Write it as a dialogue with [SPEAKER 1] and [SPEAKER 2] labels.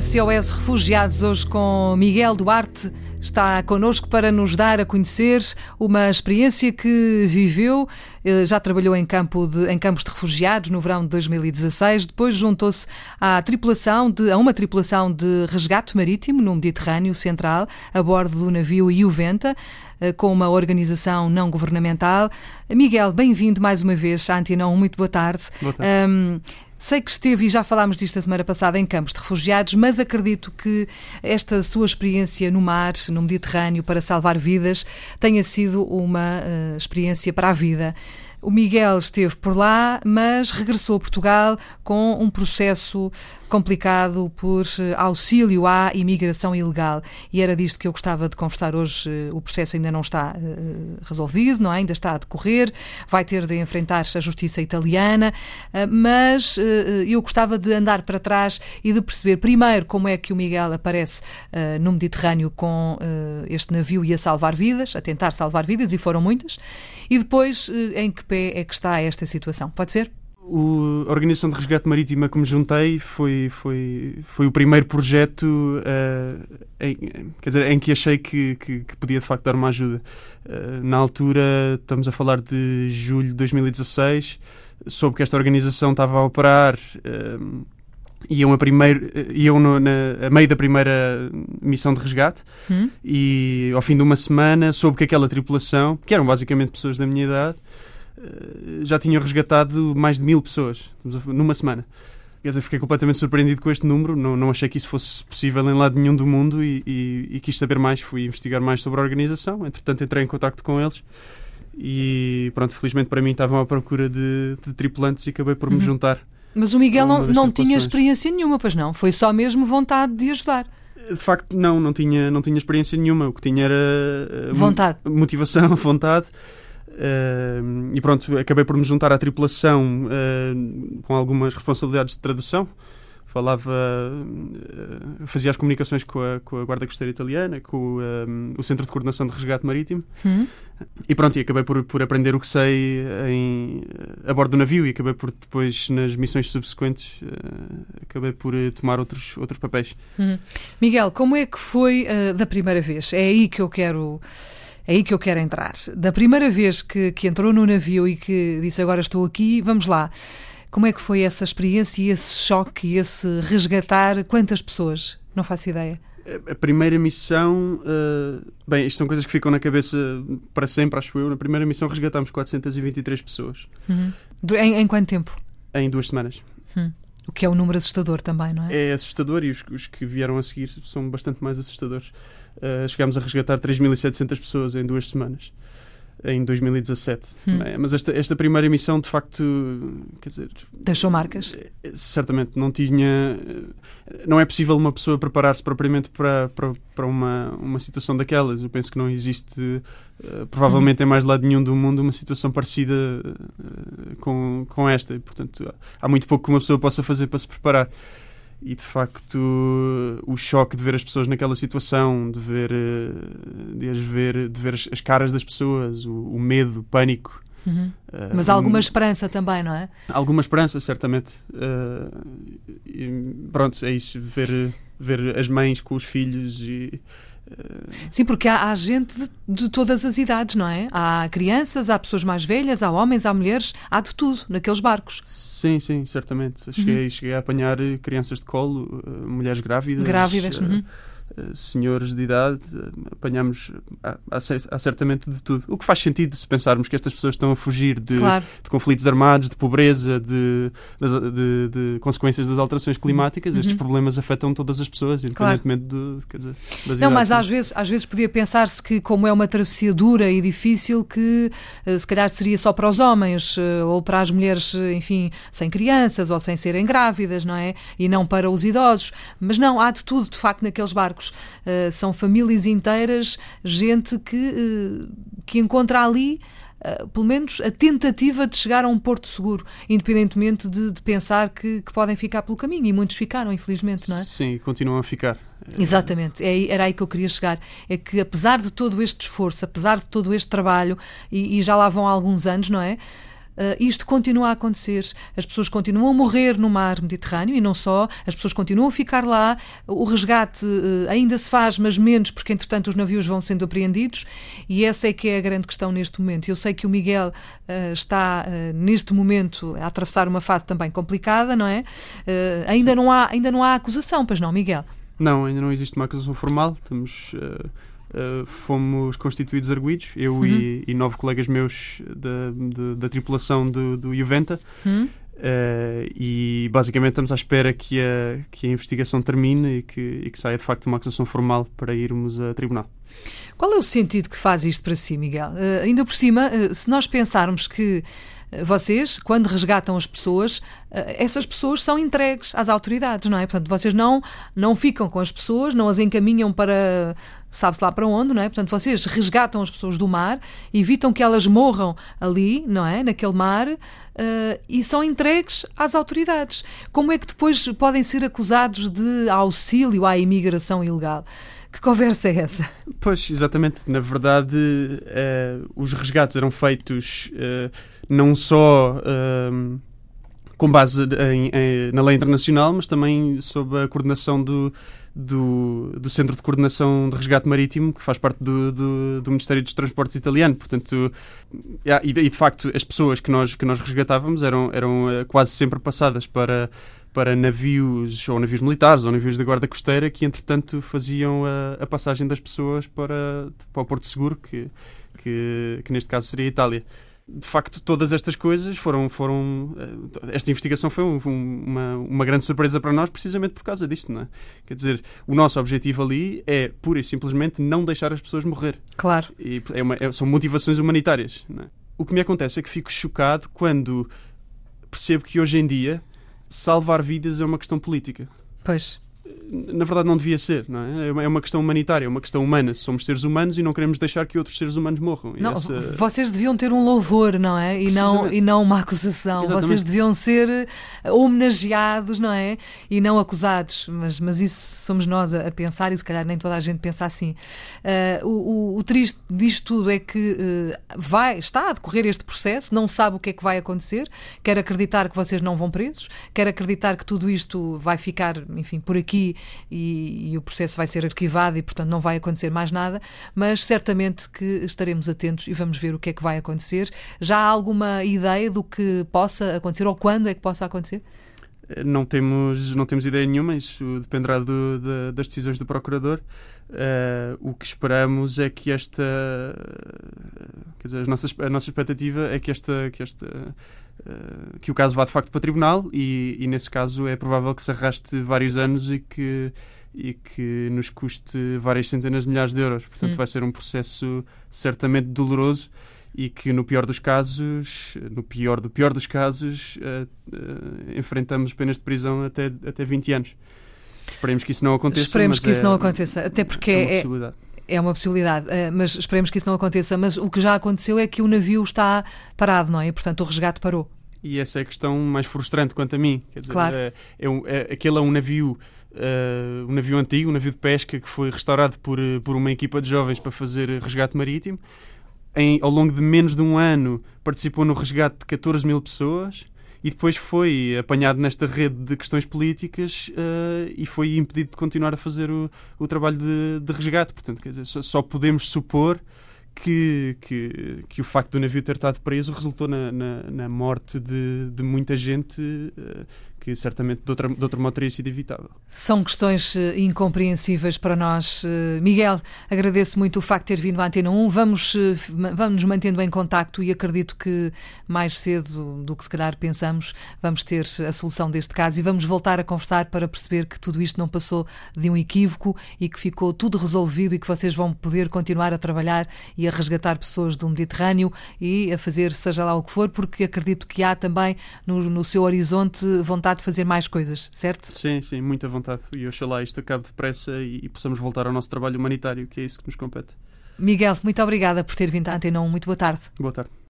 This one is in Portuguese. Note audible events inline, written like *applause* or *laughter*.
[SPEAKER 1] SOS Refugiados, hoje com Miguel Duarte. Está connosco para nos dar a conhecer uma experiência que viveu. Eh, já trabalhou em, campo de, em campos de refugiados no verão de 2016. Depois juntou-se à tripulação de, a uma tripulação de resgate marítimo no Mediterrâneo Central, a bordo do navio Iuventa eh, com uma organização não governamental. Miguel, bem-vindo mais uma vez à Antena 1, muito boa tarde.
[SPEAKER 2] Boa tarde. Um,
[SPEAKER 1] Sei que esteve, e já falámos disto a semana passada, em campos de refugiados, mas acredito que esta sua experiência no mar, no Mediterrâneo, para salvar vidas, tenha sido uma uh, experiência para a vida. O Miguel esteve por lá, mas regressou a Portugal com um processo complicado por eh, auxílio à imigração ilegal. E era disto que eu gostava de conversar hoje. Eh, o processo ainda não está uh, resolvido, não é? ainda está a decorrer, vai ter de enfrentar a justiça italiana, uh, mas uh, eu gostava de andar para trás e de perceber primeiro como é que o Miguel aparece no Mediterrâneo com este navio e a salvar vidas, a tentar salvar vidas, e foram muitas, e depois em que pé é que está esta situação. Pode ser?
[SPEAKER 2] O, a Organização de Resgate Marítima que me juntei foi, foi, foi o primeiro projeto uh, em, quer dizer, em que achei que, que, que podia de facto dar uma ajuda. Uh, na altura, estamos a falar de julho de 2016, soube que esta organização estava a operar. Uh, iam, a, primeiro, iam no, na, a meio da primeira missão de resgate hum? e ao fim de uma semana soube que aquela tripulação, que eram basicamente pessoas da minha idade, já tinham resgatado mais de mil pessoas numa semana. Quer dizer, fiquei completamente surpreendido com este número, não, não achei que isso fosse possível em lado nenhum do mundo e, e, e, quis saber mais, fui investigar mais sobre a organização, entretanto entrei em contato com eles e pronto, felizmente para mim estavam à procura de, de tripulantes e acabei por me uhum. juntar.
[SPEAKER 1] Mas o Miguel não, não tinha experiência nenhuma, pois não? Foi só mesmo vontade de ajudar?
[SPEAKER 2] De facto, não, não tinha, não tinha experiência nenhuma. O que tinha era
[SPEAKER 1] eh, vontade.
[SPEAKER 2] motivação, *laughs* vontade. Uh, e pronto, acabei por me juntar à tripulação uh, com algumas responsabilidades de tradução. Falava, uh, fazia as comunicações com a, com a Guarda Costeira Italiana, com o Centro de Coordenação de Resgate Marítimo. Uhum. E pronto, e acabei por, por aprender o que sei em, a bordo do navio e acabei por depois, nas missões subsequentes, acabei por tomar outros, outros papéis.
[SPEAKER 1] Uhum. Miguel, como é que foi da primeira vez? É aí que eu quero é aí que eu quero entrar. Da primeira vez que, que entrou no navio e que disse agora estou aqui, vamos lá. Como é que foi essa experiência e esse choque e esse resgatar quantas pessoas? Não faço ideia.
[SPEAKER 2] A primeira missão, uh, bem, isto são coisas que ficam na cabeça para sempre, acho eu. Na primeira missão resgatámos 423 pessoas.
[SPEAKER 1] Uhum. Em, em, quanto tempo?
[SPEAKER 2] Em duas semanas. Uhum.
[SPEAKER 1] O que é um número assustador também, não é?
[SPEAKER 2] É assustador e os, os que vieram a seguir são bastante mais assustadores. Uh, chegámos a resgatar 3.700 pessoas em duas semanas em 2017. Hum. É? Mas esta, esta primeira emissão, de facto, quer dizer.
[SPEAKER 1] Deixou marcas?
[SPEAKER 2] Eh, certamente, não tinha. Não é possível uma pessoa preparar-se propriamente para, para, para uma, uma situação daquelas. Eu penso que não existe, provavelmente, hum. em mais lado nenhum do mundo, uma situação parecida com, com esta. E, portanto, há muito pouco que uma pessoa possa fazer para se preparar e de facto o choque de ver as pessoas naquela situação, de ver, eh, de as ver, de ver as caras das pessoas, o, o medo, o pânico.
[SPEAKER 1] Uhum. Uh, Mas há alguma esperança também, não é?
[SPEAKER 2] Alguma esperança, certamente. Uh, e, pronto, é isso, ver, ver as mães com os filhos e
[SPEAKER 1] Sim, porque há, há gente de, de, todas as idades, não é? Há crianças, há pessoas mais velhas, há homens, há mulheres, há de tudo naqueles barcos.
[SPEAKER 2] Sim, sim, certamente. Cheguei, uhum. cheguei a apanhar crianças de colo, eh, mulheres grávidas.
[SPEAKER 1] Grávidas, uh, uhum.
[SPEAKER 2] Eh, senhores de idade, eh, apanhamos há, há, certamente de tudo. O que faz sentido se pensarmos que estas pessoas estão a fugir de,
[SPEAKER 1] claro.
[SPEAKER 2] de conflitos armados, de pobreza, de, de, de consequências das alterações climáticas. Uhum. Estes problemas afetam todas as pessoas, independentemente claro. do, dizer, das
[SPEAKER 1] Não,
[SPEAKER 2] idades.
[SPEAKER 1] mas às vezes, às vezes podia pensar-se que, como é uma travessia dura e difícil, que eh, se calhar seria só para os homens ou para as mulheres, enfim, sem crianças ou sem serem grávidas, não é? E não para os idosos. Mas não, há de tudo, de facto, naqueles barcos. Uh, são famílias inteiras, gente que, uh, que encontra ali. Uh, pelo menos a tentativa de chegar a um porto seguro, independentemente de, de pensar que, que, podem ficar pelo caminho. E muitos ficaram, infelizmente, não é?
[SPEAKER 2] Sim, continuam a ficar.
[SPEAKER 1] Exatamente, é, era aí que eu queria chegar. É que apesar de todo este esforço, apesar de todo este trabalho, e, e já lá vão alguns anos, não é? Uh, isto continua a acontecer. As pessoas continuam a morrer no mar Mediterrâneo e não só, as pessoas continuam a ficar lá, o resgate uh, ainda se faz, mas menos, porque entretanto os navios vão sendo apreendidos e essa é que é a grande questão neste momento. Eu sei que o Miguel uh, está neste momento a atravessar uma fase também complicada, não é? ainda, não há, ainda não há acusação, pois não, Miguel?
[SPEAKER 2] Não, ainda não existe uma acusação formal. Estamos Uh, fomos constituídos arguídos, eu uhum. e, e, nove colegas meus da, da, da tripulação do, do Juventa. Uhum. Uh, e basicamente estamos à espera que a, que a investigação termine e que, e que saia de facto uma acusação formal para irmos a tribunal.
[SPEAKER 1] Qual é o sentido que faz isto para si, Miguel? Uh, ainda por cima, se nós pensarmos que vocês, quando resgatam as pessoas, essas pessoas são entregues às autoridades, não é? Portanto, vocês não, não ficam com as pessoas, não as encaminham para sabe-se lá para onde, não é? Portanto, vocês resgatam as pessoas do mar, evitam que elas morram ali, não é? Naquele mar. Uh, e são entregues às autoridades. Como é que depois podem ser acusados de auxílio à imigração ilegal? Que conversa é essa?
[SPEAKER 2] Pois, exatamente. Na verdade, uh, os resgates eram feitos uh, não só com base em, em, na lei internacional, mas também sob a coordenação do, do, do Centro de Coordenação de Resgate Marítimo, que faz parte do, do, do Ministério dos Transportes italiano. Portanto, e, de, facto, as pessoas que nós, que nós resgatávamos eram, eram eh, quase sempre passadas para, para navios, ou navios militares, ou navios da Guarda Costeira, que entretanto faziam a, a passagem das pessoas para, para o Porto Seguro, que, que, que neste caso seria a Itália de facto, todas estas coisas foram. foram eh, esta investigação foi um, uma, uma grande surpresa para nós, precisamente por causa disto, não é? Quer dizer, o nosso objetivo ali é pura e simplesmente não deixar as pessoas morrer.
[SPEAKER 1] Claro.
[SPEAKER 2] E é uma, é, são motivações humanitárias. É? O que me acontece é que fico chocado quando percebo que hoje em dia salvar vidas é uma questão política.
[SPEAKER 1] Pois
[SPEAKER 2] na verdade não devia ser, não é? É uma questão humanitária, é uma questão humana. Somos seres humanos e não queremos deixar que outros seres humanos morram.
[SPEAKER 1] Não, essa... Vocês deviam ter um louvor, não é? E não, e não uma acusação. Exatamente. Vocês deviam ser eh, homenageados, não é? E não acusados. Mas, mas isso somos nós a, a pensar e se calhar nem toda a gente pensa assim. Uh, o, o, o, triste disto tudo é que uh, vai, está a decorrer este processo, não sabe o que é que vai acontecer, quer acreditar que vocês não vão presos, quer acreditar que tudo isto vai ficar, enfim, por aqui e, e, o processo vai ser arquivado e, portanto, não vai acontecer mais nada, mas certamente que estaremos atentos e vamos ver o que é que vai acontecer. Já há alguma ideia do que possa acontecer ou quando é que possa acontecer?
[SPEAKER 2] Não temos, não temos ideia nenhuma, isso dependerá do, de, das decisões do Procurador. Uh, o que esperamos é que esta. Quer dizer, a nossa, a nossa expectativa é que esta. Que esta uh, que o caso vá de facto para o tribunal e, e, nesse caso é provável que se arraste vários anos e que, e que nos custe várias centenas de milhares de euros. Portanto, hum. vai ser um processo certamente doloroso e que no pior dos casos, no pior do pior dos casos, uh, uh, enfrentamos penas de prisão até, até 20 anos. Esperemos que isso não aconteça.
[SPEAKER 1] Esperemos que
[SPEAKER 2] é,
[SPEAKER 1] isso não aconteça, até porque é uma possibilidade. É, é uma possibilidade, uh, mas esperemos que isso não aconteça. Mas o que já aconteceu é que o navio está parado, não é? Portanto, o resgate parou.
[SPEAKER 2] E essa é a questão mais frustrante quanto a mim. Quer dizer,
[SPEAKER 1] claro.
[SPEAKER 2] é, é, é aquele é um navio Uh, um navio antigo, um navio de pesca que foi restaurado por, por uma equipa de jovens para fazer resgate marítimo em, ao longo de menos de um ano, participou no resgate de 14 mil pessoas e depois foi apanhado nesta rede de questões políticas uh, e foi impedido de continuar a fazer o, o trabalho de, de resgate. Portanto, quer dizer, só, só podemos supor que, que, que, o facto do navio ter estado preso resultou na, na, na morte de, de, muita gente. Uh, que certamente de outra, de outra modo teria sido evitável.
[SPEAKER 1] São questões eh, incompreensíveis para nós. Eh, Miguel, agradeço muito o facto de ter vindo à Antena 1. Vamos, eh, vamos nos mantendo em contacto e acredito que mais cedo do que se calhar pensamos, vamos ter a solução deste caso e vamos voltar a conversar para perceber que tudo isto não passou de um equívoco e que ficou tudo resolvido e que vocês vão poder continuar a trabalhar e a resgatar pessoas do Mediterrâneo e a fazer seja lá o que for, porque acredito que há também no, no seu horizonte vontade vontade de fazer mais coisas, certo?
[SPEAKER 2] Sim, sim, muita vontade. E oxalá isto acabe depressa e, e possamos voltar ao nosso trabalho humanitário, que é isso que nos compete.
[SPEAKER 1] Miguel, muito obrigada por ter vindo à Antena 1. Muito boa tarde.
[SPEAKER 2] Boa tarde.